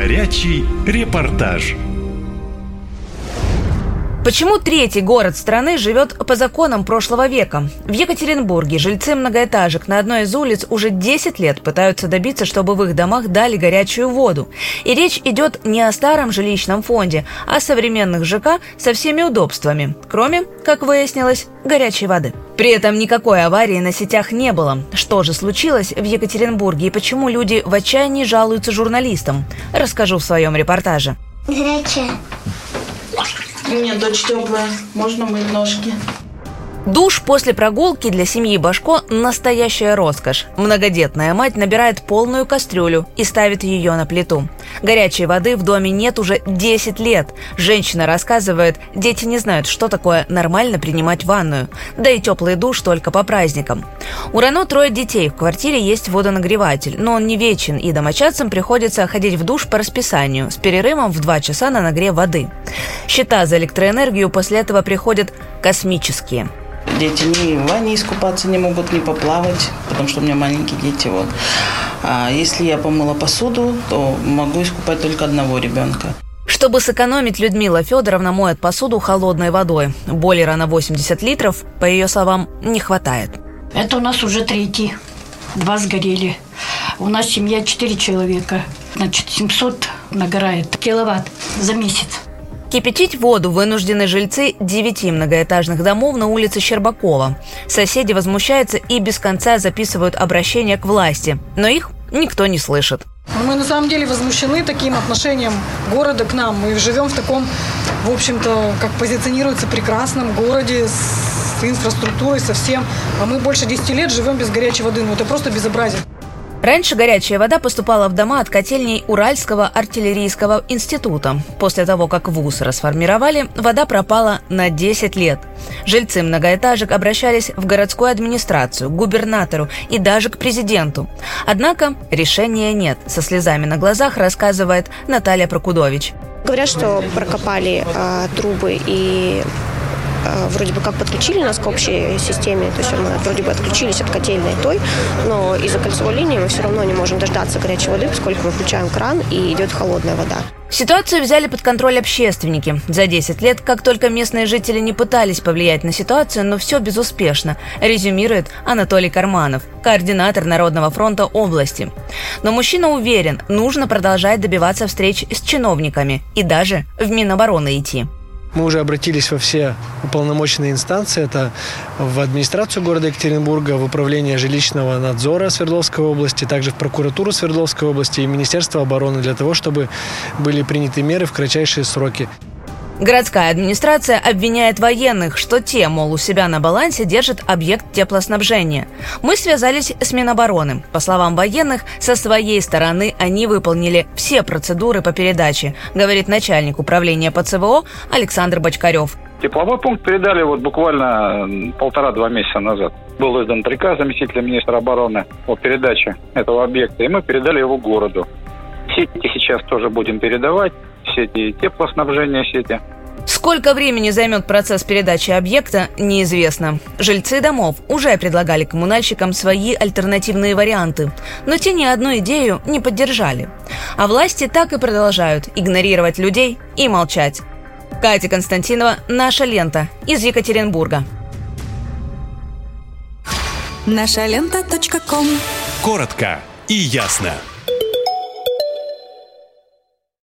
Горячий репортаж. Почему третий город страны живет по законам прошлого века? В Екатеринбурге жильцы многоэтажек на одной из улиц уже 10 лет пытаются добиться, чтобы в их домах дали горячую воду. И речь идет не о старом жилищном фонде, а о современных ЖК со всеми удобствами, кроме, как выяснилось, горячей воды. При этом никакой аварии на сетях не было. Что же случилось в Екатеринбурге и почему люди в отчаянии жалуются журналистам? Расскажу в своем репортаже. Горячая. Нет, дочь теплая. Можно мыть ножки. Душ после прогулки для семьи Башко – настоящая роскошь. Многодетная мать набирает полную кастрюлю и ставит ее на плиту. Горячей воды в доме нет уже 10 лет. Женщина рассказывает, дети не знают, что такое нормально принимать ванную. Да и теплый душ только по праздникам. У Рано трое детей, в квартире есть водонагреватель, но он не вечен, и домочадцам приходится ходить в душ по расписанию с перерывом в 2 часа на нагрев воды. Счета за электроэнергию после этого приходят космические. Дети ни в ванне искупаться не могут, ни поплавать, потому что у меня маленькие дети. Вот. А если я помыла посуду, то могу искупать только одного ребенка. Чтобы сэкономить, Людмила Федоровна моет посуду холодной водой. Бойлера на 80 литров, по ее словам, не хватает. Это у нас уже третий. Два сгорели. У нас семья четыре человека. Значит, 700 нагорает киловатт за месяц. Кипятить воду вынуждены жильцы девяти многоэтажных домов на улице Щербакова. Соседи возмущаются и без конца записывают обращения к власти, но их никто не слышит. Мы на самом деле возмущены таким отношением города к нам. Мы живем в таком, в общем-то, как позиционируется, прекрасном городе с инфраструктурой, со всем. А мы больше 10 лет живем без горячей воды. Ну это просто безобразие. Раньше горячая вода поступала в дома от котельней Уральского артиллерийского института. После того, как ВУЗ расформировали, вода пропала на 10 лет. Жильцы многоэтажек обращались в городскую администрацию, к губернатору и даже к президенту. Однако решения нет, со слезами на глазах рассказывает Наталья Прокудович. Говорят, что прокопали э, трубы и вроде бы как подключили нас к общей системе, то есть мы вроде бы отключились от котельной той, но из-за кольцевой линии мы все равно не можем дождаться горячей воды, поскольку мы включаем кран и идет холодная вода. Ситуацию взяли под контроль общественники. За 10 лет, как только местные жители не пытались повлиять на ситуацию, но все безуспешно, резюмирует Анатолий Карманов, координатор Народного фронта области. Но мужчина уверен, нужно продолжать добиваться встреч с чиновниками и даже в Минобороны идти. Мы уже обратились во все уполномоченные инстанции. Это в администрацию города Екатеринбурга, в управление жилищного надзора Свердловской области, также в прокуратуру Свердловской области и Министерство обороны для того, чтобы были приняты меры в кратчайшие сроки. Городская администрация обвиняет военных, что те, мол, у себя на балансе держат объект теплоснабжения. Мы связались с Минобороны. По словам военных, со своей стороны они выполнили все процедуры по передаче, говорит начальник управления по ЦВО Александр Бочкарев. Тепловой пункт передали вот буквально полтора-два месяца назад. Был издан приказ заместителя министра обороны о передаче этого объекта, и мы передали его городу. Сети сейчас тоже будем передавать сети, теплоснабжения сети. Сколько времени займет процесс передачи объекта, неизвестно. Жильцы домов уже предлагали коммунальщикам свои альтернативные варианты, но те ни одну идею не поддержали. А власти так и продолжают игнорировать людей и молчать. Катя Константинова, «Наша лента» из Екатеринбурга. Наша лента. Коротко и ясно.